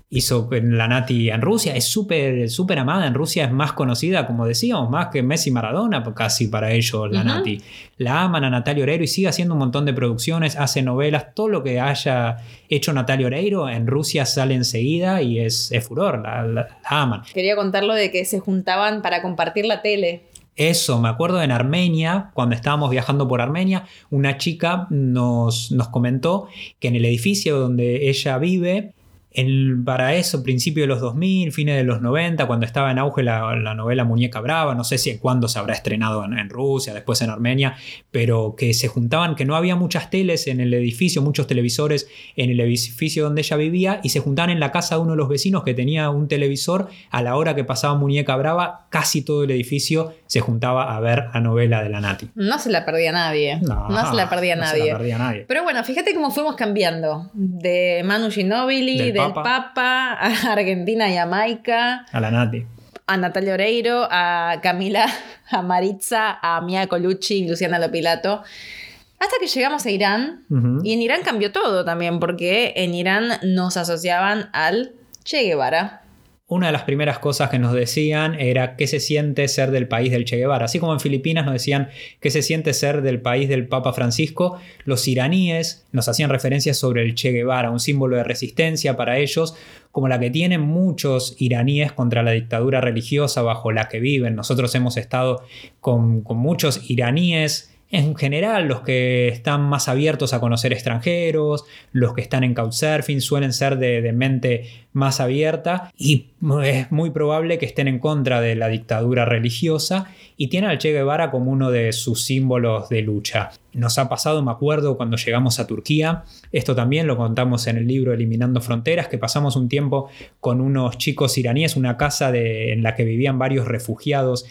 hizo la Nati en Rusia. Es súper súper amada en Rusia, es más conocida, como decíamos, más que Messi Maradona, casi para ellos la. Nati. La aman a Natalia Oreiro y sigue haciendo un montón de producciones, hace novelas, todo lo que haya hecho Natalia Oreiro en Rusia sale enseguida y es, es furor, la, la- la aman. Quería contarlo de que se juntaban para compartir la tele. Eso, me acuerdo en Armenia, cuando estábamos viajando por Armenia, una chica nos, nos comentó que en el edificio donde ella vive, en, para eso, principio de los 2000, fines de los 90, cuando estaba en auge la, la novela Muñeca Brava, no sé si cuándo se habrá estrenado en, en Rusia, después en Armenia, pero que se juntaban, que no había muchas teles en el edificio, muchos televisores en el edificio donde ella vivía, y se juntaban en la casa de uno de los vecinos que tenía un televisor, a la hora que pasaba Muñeca Brava, casi todo el edificio se juntaba a ver la novela de la Nati. No se la perdía nadie. No, se la perdía no nadie. se la perdía nadie. Pero bueno, fíjate cómo fuimos cambiando. De Manu Ginóbili, Del del, Papa. Papa. a Argentina y Jamaica, A la Nati. a Natalia Oreiro, a Camila, a Maritza, a Mia Colucci Luciana Lopilato. Hasta que llegamos a Irán. Y en Irán cambió todo también, porque en Irán nos asociaban al Che Guevara. Una de las primeras cosas que nos decían era qué se siente ser del país del Che Guevara. Así como en Filipinas nos decían qué se siente ser del país del Papa Francisco, los iraníes nos hacían referencias sobre el Che Guevara, un símbolo de resistencia para ellos, como la que tienen muchos iraníes contra la dictadura religiosa bajo la que viven. Nosotros hemos estado con, con muchos iraníes. En general, los que están más abiertos a conocer extranjeros, los que están en Couchsurfing suelen ser de, mente más abierta y es muy probable que estén en contra de la dictadura religiosa y tienen al Che Guevara como uno de sus símbolos de lucha. Nos ha pasado, me acuerdo, cuando llegamos a Turquía, esto también lo contamos en el libro Eliminando Fronteras, que pasamos un tiempo con unos chicos iraníes, una casa en la que vivían varios refugiados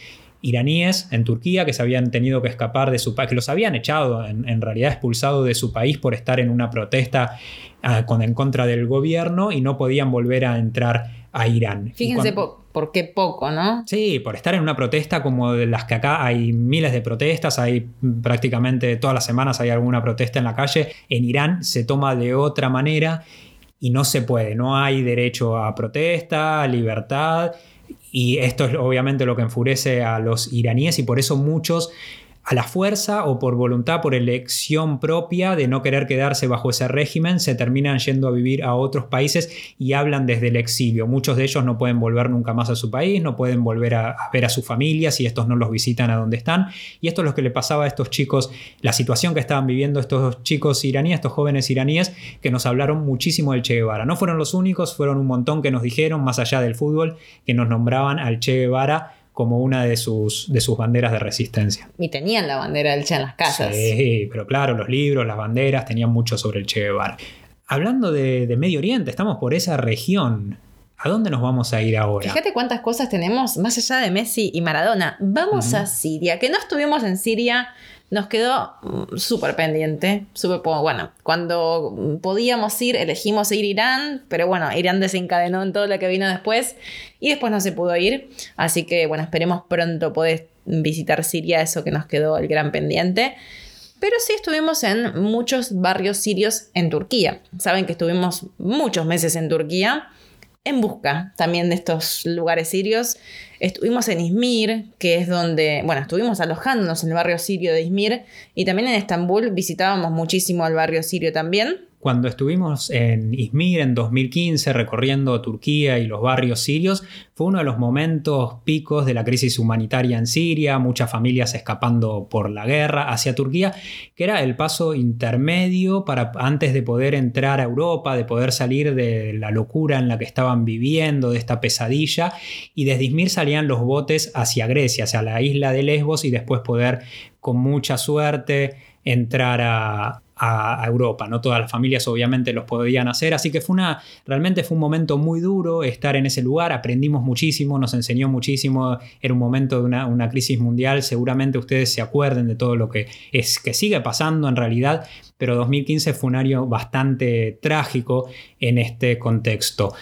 iraníes en Turquía que se habían tenido que escapar de su país, que los habían echado, en, en realidad expulsado de su país por estar en una protesta ah, con, en contra del gobierno y no podían volver a entrar a Irán. Fíjense cuando- por qué poco, ¿no? Sí, por estar en una protesta como de las que acá hay miles de protestas, hay prácticamente todas las semanas hay alguna protesta en la calle. En Irán se toma de otra manera y no se puede, no hay derecho a protesta, libertad. Y esto es obviamente lo que enfurece a los iraníes y por eso muchos a la fuerza o por voluntad, por elección propia de no querer quedarse bajo ese régimen, se terminan yendo a vivir a otros países y hablan desde el exilio. Muchos de ellos no pueden volver nunca más a su país, no pueden volver a, ver a sus familias y estos no los visitan a donde están. Y esto es lo que le pasaba a estos chicos, la situación que estaban viviendo estos chicos iraníes, estos jóvenes iraníes, que nos hablaron muchísimo del Che Guevara. No fueron los únicos, fueron un montón que nos dijeron, más allá del fútbol, que nos nombraban al Che Guevara como una de sus, de sus banderas de resistencia. Y tenían la bandera del Che en las casas. Sí, pero claro, los libros, las banderas tenían mucho sobre el Che Guevara. Hablando de, de Medio Oriente, estamos por esa región. ¿A dónde nos vamos a ir ahora? Fíjate cuántas cosas tenemos más allá de Messi y Maradona. Vamos a Siria, que no estuvimos en Siria, nos quedó mm, súper pendiente. súper bueno, cuando podíamos ir, elegimos ir a Irán, pero bueno, Irán desencadenó en todo lo que vino después y después no se pudo ir. Así que bueno, esperemos pronto poder visitar Siria, eso que nos quedó el gran pendiente. Pero sí estuvimos en muchos barrios sirios en Turquía. Saben que estuvimos muchos meses en Turquía en busca también de estos lugares sirios. Estuvimos en Izmir, que es donde, bueno, estuvimos alojándonos en el barrio sirio de Izmir y también en Estambul visitábamos muchísimo el barrio sirio también. Cuando estuvimos en Izmir en 2015 recorriendo Turquía y los barrios sirios, fue uno de los momentos picos de la crisis humanitaria en Siria, muchas familias escapando por la guerra hacia Turquía, que era el paso intermedio para antes de poder entrar a Europa, de poder salir de la locura en la que estaban viviendo, de esta pesadilla, y desde Izmir salían los botes hacia Grecia, hacia la isla de Lesbos y después poder con mucha suerte entrar a, Europa. No todas las familias obviamente los podían hacer, así que fue una, realmente fue un momento muy duro estar en ese lugar, aprendimos muchísimo, nos enseñó muchísimo, era un momento de una, una crisis mundial, seguramente ustedes se acuerden de todo lo que, es, que sigue pasando en realidad, pero 2015 fue un año bastante trágico en este contexto.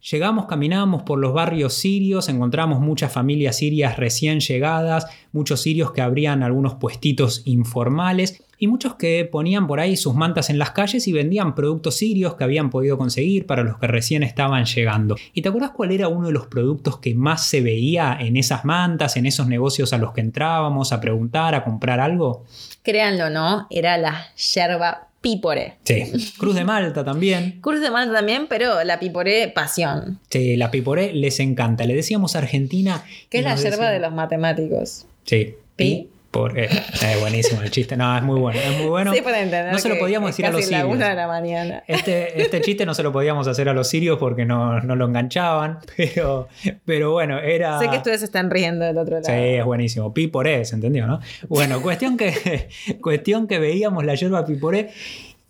Llegamos, caminábamos por los barrios sirios, encontramos muchas familias sirias recién llegadas, muchos sirios que abrían algunos puestitos informales y muchos que ponían por ahí sus mantas en las calles y vendían productos sirios que habían podido conseguir para los que recién estaban llegando. ¿Y te acuerdas cuál era uno de los productos que más se veía en esas mantas, en esos negocios a los que entrábamos a preguntar, a comprar algo? Créanlo no, era la yerba pípore. Sí, Cruz de Malta también. Cruz de Malta también, pero la pípore pasión, Sí, la piporé les encanta. Le decíamos Argentina. que es la yerba de los matemáticos. Sí. Pi. Por, eh, eh, buenísimo el chiste. No, es muy bueno. Es muy bueno. sí, para entender. no se lo podíamos es decir a los la sirios. una de la mañana. Este, este chiste no se lo podíamos hacer a los sirios porque no, no lo enganchaban. Pero, pero bueno, era. Sé que ustedes se están riendo del otro lado. Sí, es buenísimo. Piporé, ¿se entendió, no? Bueno, cuestión que, cuestión que veíamos la yerba piporé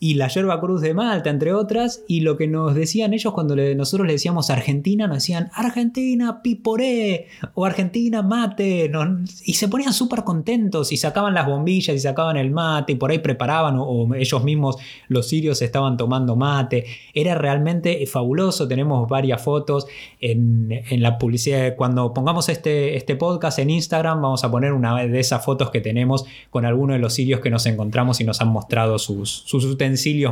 y la yerba cruz de Malta, entre otras, y lo que nos decían ellos cuando nosotros le decíamos Argentina, nos decían Argentina piporé o Argentina mate, y se ponían súper contentos y sacaban las bombillas y sacaban el mate y por ahí preparaban o, ellos mismos, los sirios, estaban tomando mate. Era realmente fabuloso, tenemos varias fotos en, en la publicidad. Cuando pongamos este, este podcast en Instagram, vamos a poner una de esas fotos que tenemos con algunos de los sirios que nos encontramos y nos han mostrado sus, sus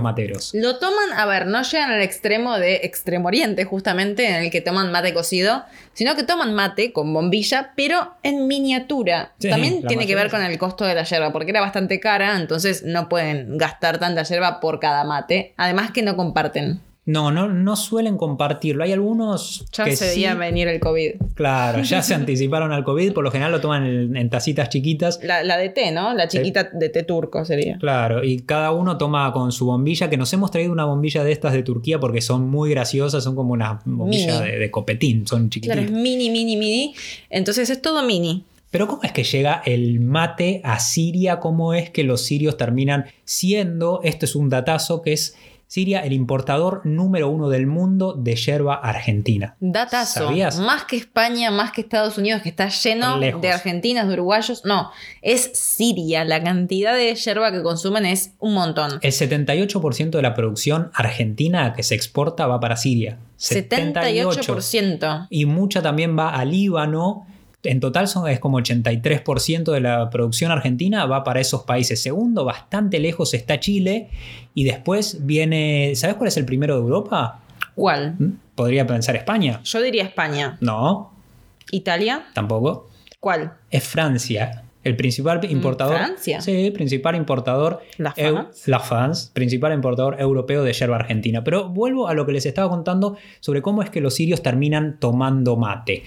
materos. Lo toman, a ver, no llegan al extremo de Extremo Oriente, justamente, en el que toman mate cocido, sino que toman mate con bombilla, pero en miniatura. Sí, También tiene que ver con el costo de la yerba, porque era bastante cara, entonces no pueden gastar tanta yerba por cada mate. Además que no comparten. No, no, no suelen compartirlo. Hay algunos Ya que se sí, veía venir el COVID. Claro, ya se anticiparon al COVID, por lo general lo toman en, en tacitas chiquitas. La, la de té, ¿no? La chiquita de té turco sería. Claro, y cada uno toma con su bombilla, que nos hemos traído una bombilla de estas de Turquía porque son muy graciosas, son como una bombilla de, de copetín, son Claro, chiquititas. es mini, mini, mini. Entonces es todo mini. Pero ¿cómo es que llega el mate a Siria? ¿Cómo es que los sirios terminan siendo, esto es un datazo, que es Siria, el importador número uno del mundo de yerba argentina. Datazo. ¿Sabías? Más que España, más que Estados Unidos, que está lleno Lejos. de argentinas, de uruguayos. No, es Siria. La cantidad de yerba que consumen es un montón. El 78% de la producción argentina que se exporta va para Siria. 78%. Y mucha también va a Líbano. En total son, es como 83% de la producción argentina va para esos países. Segundo, bastante lejos está Chile. Y después viene. ¿Sabes cuál es el primero de Europa? ¿Cuál? ¿Mm? Podría pensar España. Yo diría España. No, ¿Italia? tampoco. ¿Cuál? Es Francia. El principal importador. ¿Francia? Sí, principal importador. ¿La eu- France? La France, principal importador europeo de yerba argentina. Pero vuelvo a lo que les estaba contando sobre cómo es que los sirios terminan tomando mate.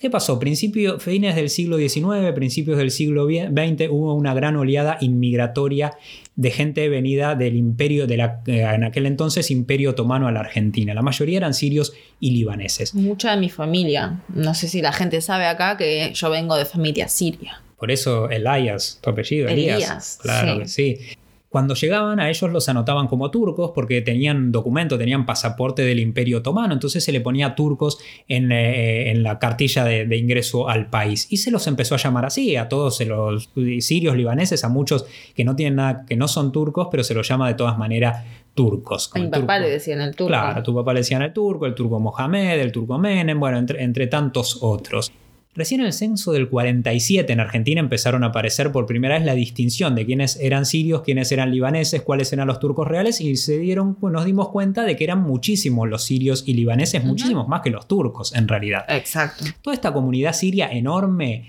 ¿Qué pasó? Principio, fines del siglo XIX, principios del siglo XX, hubo una gran oleada inmigratoria de gente venida del imperio, de la, eh, en aquel entonces imperio otomano a la Argentina. La mayoría eran sirios y libaneses. Mucha de mi familia. No sé si la gente sabe acá que yo vengo de familia siria. Por eso Elias, tu apellido, Elías. Elías, Claro sí. que sí. Cuando llegaban a ellos los anotaban como turcos porque tenían documento, tenían pasaporte del Imperio Otomano, entonces se le ponía turcos en, eh, en la cartilla de, de ingreso al país. Y se los empezó a llamar así, a todos los sirios, libaneses, a muchos que no tienen nada, que no son turcos, pero se los llama de todas maneras turcos. A mi papá turco- le decían el turco. Claro, a tu papá le decían el turco, el turco Mohamed, el turco Menem, bueno, entre, entre tantos otros. Recién en el censo del 47 en Argentina empezaron a aparecer por primera vez la distinción de quiénes eran sirios, quiénes eran libaneses, cuáles eran los turcos reales y se dieron, pues, nos dimos cuenta de que eran muchísimos los sirios y libaneses, muchísimos más que los turcos en realidad. Exacto. Toda esta comunidad siria enorme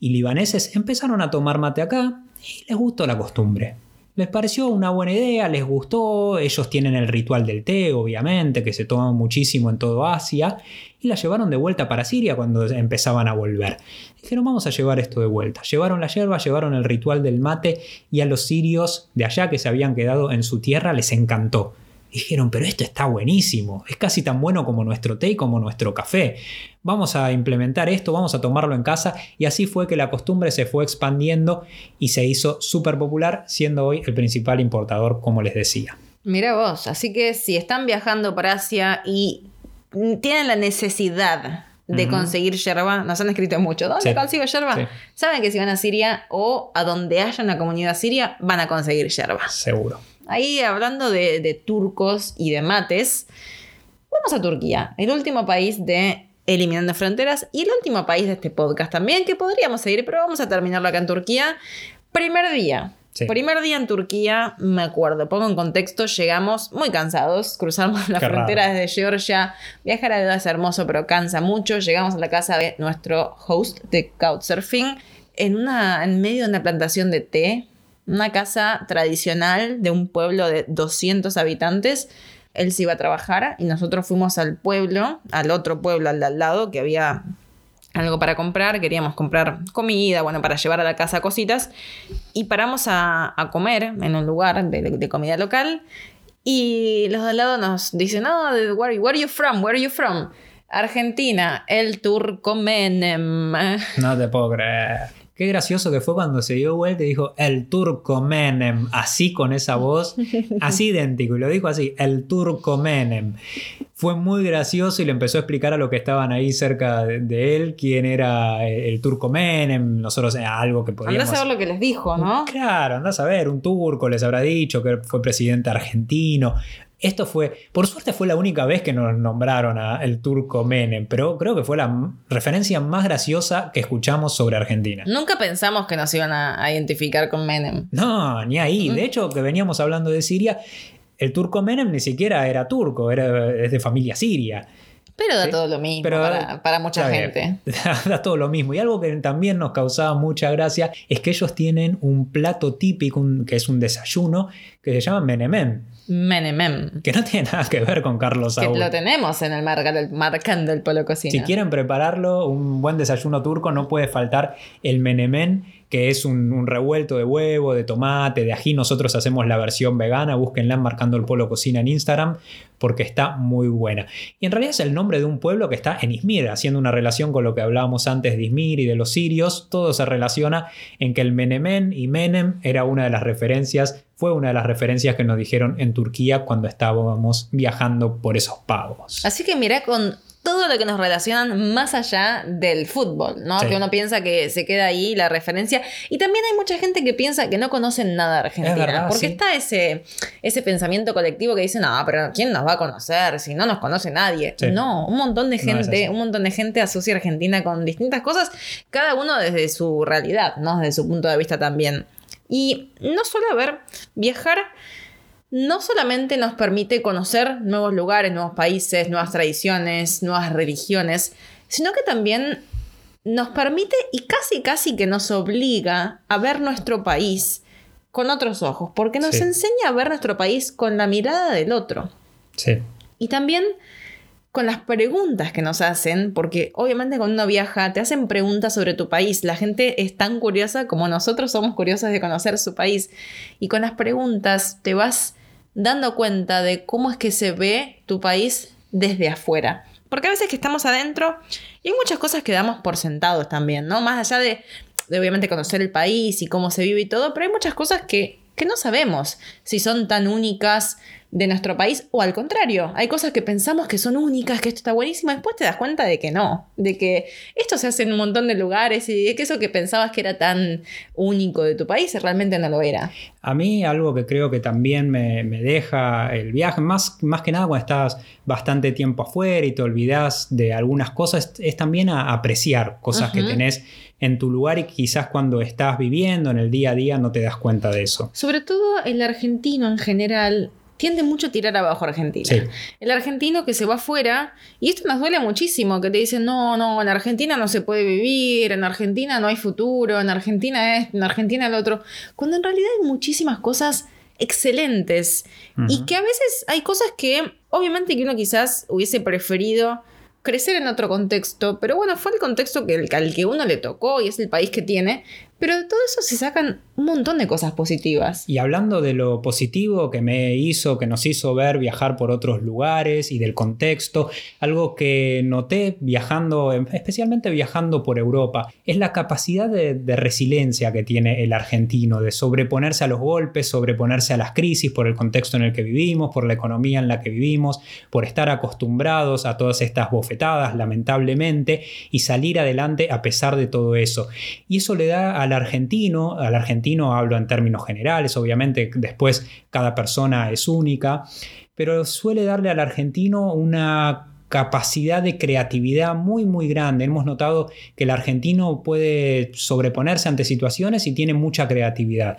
y libaneses empezaron a tomar mate acá y les gustó la costumbre. Les pareció una buena idea, les gustó, ellos tienen el ritual del té, obviamente, que se toma muchísimo en todo Asia, y la llevaron de vuelta para Siria cuando empezaban a volver. Dijeron, vamos a llevar esto de vuelta. Llevaron la yerba, llevaron el ritual del mate, y a los sirios de allá que se habían quedado en su tierra les encantó. Dijeron, pero esto está buenísimo, es casi tan bueno como nuestro té y como nuestro café. Vamos a implementar esto, vamos a tomarlo en casa y así fue que la costumbre se fue expandiendo y se hizo súper popular, siendo hoy el principal importador, como les decía. Mira vos, así que si están viajando para Asia y tienen la necesidad de conseguir yerba, nos han escrito mucho, ¿dónde Sí. consigo yerba? Sí. Saben que si van a Siria o a donde haya una comunidad siria, van a conseguir yerba. Seguro. Ahí hablando de, de turcos y de mates, vamos a Turquía, el último país de Eliminando Fronteras y el último país de este podcast también, que podríamos seguir, pero vamos a terminarlo acá en Turquía. Primer día. Sí. Primer día en Turquía, me acuerdo, pongo en contexto, llegamos muy cansados, cruzamos la Qué frontera desde Georgia, viajar a Deuda es hermoso, pero cansa mucho, llegamos a la casa de nuestro host de Couchsurfing, en, una, en medio de una plantación de té, una casa tradicional de un pueblo de 200 habitantes. Él se iba a trabajar y nosotros fuimos al pueblo, al otro pueblo al de al lado, que había algo para comprar, queríamos comprar comida, bueno, para llevar a la casa cositas, y paramos a, comer en un lugar de, comida local, y los de al lado nos dicen, no, de- where, where are you from? Where are you from? Argentina, el turco Menem. No te puedo creer. Qué gracioso que fue cuando se dio vuelta y dijo el turco Menem, así con esa voz, así idéntico, y lo dijo así, el turco Menem. Fue muy gracioso y le empezó a explicar a los que estaban ahí cerca de, de él quién era el, el turco Menem, nosotros eh, algo que Andá podíamos... a saber lo que les dijo, ¿no? Claro, andás a ver, un turco les habrá dicho que fue presidente argentino. Esto fue, por suerte fue la única vez que nos nombraron a el turco Menem, pero creo que fue la referencia más graciosa que escuchamos sobre Argentina. Nunca pensamos que nos iban a, identificar con Menem. No, ni ahí. De hecho, que veníamos hablando de Siria, el turco Menem ni siquiera era turco, era, es de familia siria. Pero da Sí, todo lo mismo pero- para, para mucha gente. bien. Da todo lo mismo. Y algo que también nos causaba mucha gracia es que ellos tienen un plato típico, un- que es un desayuno, que se llama menemem, Menemem. que no tiene nada que ver con Carlos Que Saúl. lo tenemos en el marca marcando el polo cocina. Si quieren prepararlo, un buen desayuno turco, no puede faltar el menemen, que es un, un revuelto de huevo, de tomate, de ají. Nosotros hacemos la versión vegana, búsquenla marcando el polo cocina en Instagram, porque está muy buena. Y en realidad es el nombre de un pueblo que está en Izmir, haciendo una relación con lo que hablábamos antes de Izmir y de los sirios. Todo se relaciona en que el menemen y menem era una de las referencias fue una de las referencias que nos dijeron en Turquía cuando estábamos viajando por esos pagos. Así que mira con todo lo que nos relacionan más allá del fútbol, ¿no? Sí. Que uno piensa que se queda ahí la referencia. Y también hay mucha gente que piensa que no conocen nada de Argentina. Es verdad, porque sí. está ese, ese pensamiento colectivo que dice, no, pero ¿quién nos va a conocer si no nos conoce nadie? Sí. No, un montón de No gente, así. un montón de gente asocia a Argentina con distintas cosas, cada uno desde su realidad, ¿no? Desde su punto de vista también. Y no solo, a ver, viajar no solamente nos permite conocer nuevos lugares, nuevos países, nuevas tradiciones, nuevas religiones, sino que también nos permite y casi casi que nos obliga a ver nuestro país con otros ojos, porque nos Sí. enseña a ver nuestro país con la mirada del otro. Sí. Y también con las preguntas que nos hacen, porque obviamente cuando uno viaja te hacen preguntas sobre tu país. La gente es tan curiosa como nosotros somos curiosos de conocer su país. Y con las preguntas te vas dando cuenta de cómo es que se ve tu país desde afuera. Porque a veces que estamos adentro y hay muchas cosas que damos por sentados también, ¿no? Más allá de, de obviamente conocer el país y cómo se vive y todo, pero hay muchas cosas que, que no sabemos si son tan únicas de nuestro país o al contrario, hay cosas que pensamos que son únicas, que esto está buenísimo, después te das cuenta de que no, de que esto se hace en un montón de lugares y de que eso que pensabas que era tan único de tu país realmente no lo era. A mí algo que creo que también me, me deja el viaje, más, más que nada cuando estás bastante tiempo afuera y te olvidas de algunas cosas, es, es también a apreciar cosas que tenés en tu lugar y quizás cuando estás viviendo en el día a día no te das cuenta de eso. Sobre todo el argentino en general tiende mucho a tirar abajo a Argentina. Sí. El argentino que se va afuera, y esto nos duele muchísimo, que te dicen, no, no, en Argentina no se puede vivir, en Argentina no hay futuro, en Argentina esto, en Argentina lo otro, cuando en realidad hay muchísimas cosas excelentes y que a veces hay cosas que obviamente que uno quizás hubiese preferido crecer en otro contexto, pero bueno, fue el contexto que, el- al que uno le tocó y es el país que tiene, pero de todo eso se sacan un montón de cosas positivas. Y hablando de lo positivo que me hizo, que nos hizo ver viajar por otros lugares y del contexto, algo que noté viajando, especialmente viajando por Europa, es la capacidad de, de resiliencia que tiene el argentino, de sobreponerse a los golpes, sobreponerse a las crisis por el contexto en el que vivimos, por la economía en la que vivimos, por estar acostumbrados a todas estas bofetadas, lamentablemente, y salir adelante a pesar de todo eso. Y eso le da al argentino, al argentino hablo en términos generales, obviamente después cada persona es única, pero suele darle al argentino una capacidad de creatividad muy muy grande. Hemos notado que el argentino puede sobreponerse ante situaciones y tiene mucha creatividad.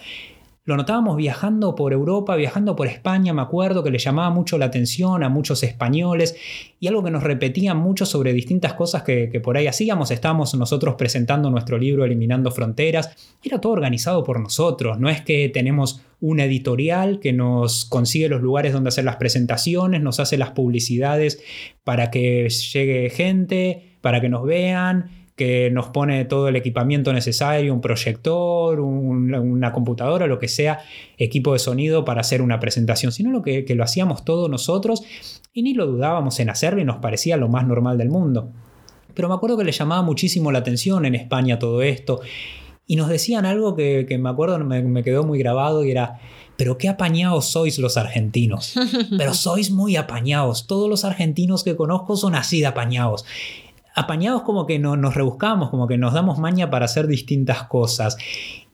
Lo notábamos viajando por Europa, viajando por España, me acuerdo que le llamaba mucho la atención a muchos españoles y algo que nos repetían mucho sobre distintas cosas que, por ahí hacíamos. Estábamos nosotros presentando nuestro libro Eliminando Fronteras. Era todo organizado por nosotros. No es que tenemos una editorial que nos consigue los lugares donde hacer las presentaciones, nos hace las publicidades para que llegue gente, para que nos vean que nos pone todo el equipamiento necesario, un proyector, un- una computadora, lo que sea, equipo de sonido para hacer una presentación, sino lo que, que lo hacíamos todos nosotros y ni lo dudábamos en hacerlo y nos parecía lo más normal del mundo. Pero me acuerdo que le llamaba muchísimo la atención en España todo esto y nos decían algo que, que me acuerdo, me, me quedó muy grabado y era, pero qué apañados sois los argentinos, pero sois muy apañados, todos los argentinos que conozco son así de apañados apañados como que no, nos rebuscamos, como que nos damos maña para hacer distintas cosas.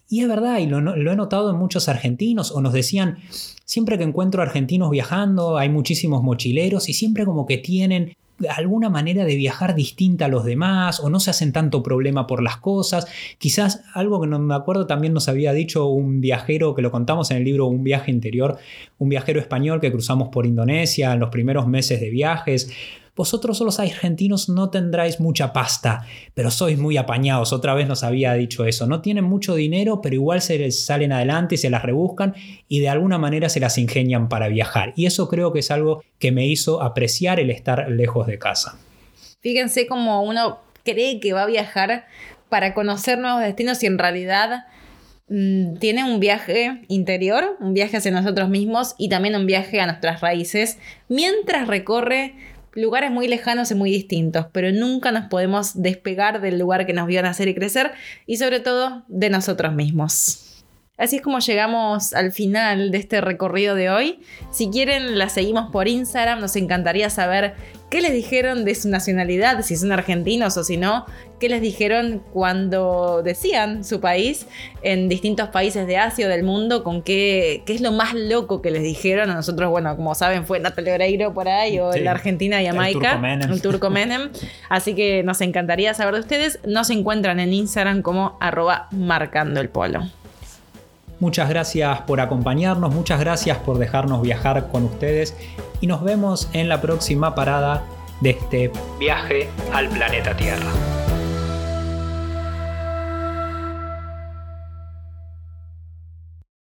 Y es verdad, y lo, lo he notado en muchos argentinos, o nos decían, siempre que encuentro argentinos viajando, hay muchísimos mochileros y siempre como que tienen alguna manera de viajar distinta a los demás o no se hacen tanto problema por las cosas. Quizás algo que no me acuerdo también nos había dicho un viajero que lo contamos en el libro Un viaje interior, un viajero español que cruzamos por Indonesia en los primeros meses de viajes. Vosotros los argentinos no tendráis mucha pasta, pero sois muy apañados. Otra vez nos había dicho eso. No tienen mucho dinero, pero igual se les salen adelante y se las rebuscan y de alguna manera se las ingenian para viajar. Y eso creo que es algo que me hizo apreciar el estar lejos de casa. Fíjense cómo uno cree que va a viajar para conocer nuevos destinos y en realidad mm, tiene un viaje interior, un viaje hacia nosotros mismos y también un viaje a nuestras raíces, mientras recorre lugares muy lejanos y muy distintos, pero nunca nos podemos despegar del lugar que nos vio nacer y crecer y sobre todo de nosotros mismos. Así es como llegamos al final de este recorrido de hoy. Si quieren, la seguimos por Instagram. Nos encantaría saber qué les dijeron de su nacionalidad, si son argentinos o si no. Qué les dijeron cuando decían su país en distintos países de Asia o del mundo, con qué, qué es lo más loco que les dijeron. A nosotros, bueno, como saben, fue Natalia Oreiro por ahí o Sí. la Argentina y Jamaica. El turco Menem. Así que nos encantaría saber de ustedes. Nos encuentran en Instagram como arroba marcando el polo. Muchas gracias por acompañarnos, muchas gracias por dejarnos viajar con ustedes y nos vemos en la próxima parada de este viaje al planeta Tierra.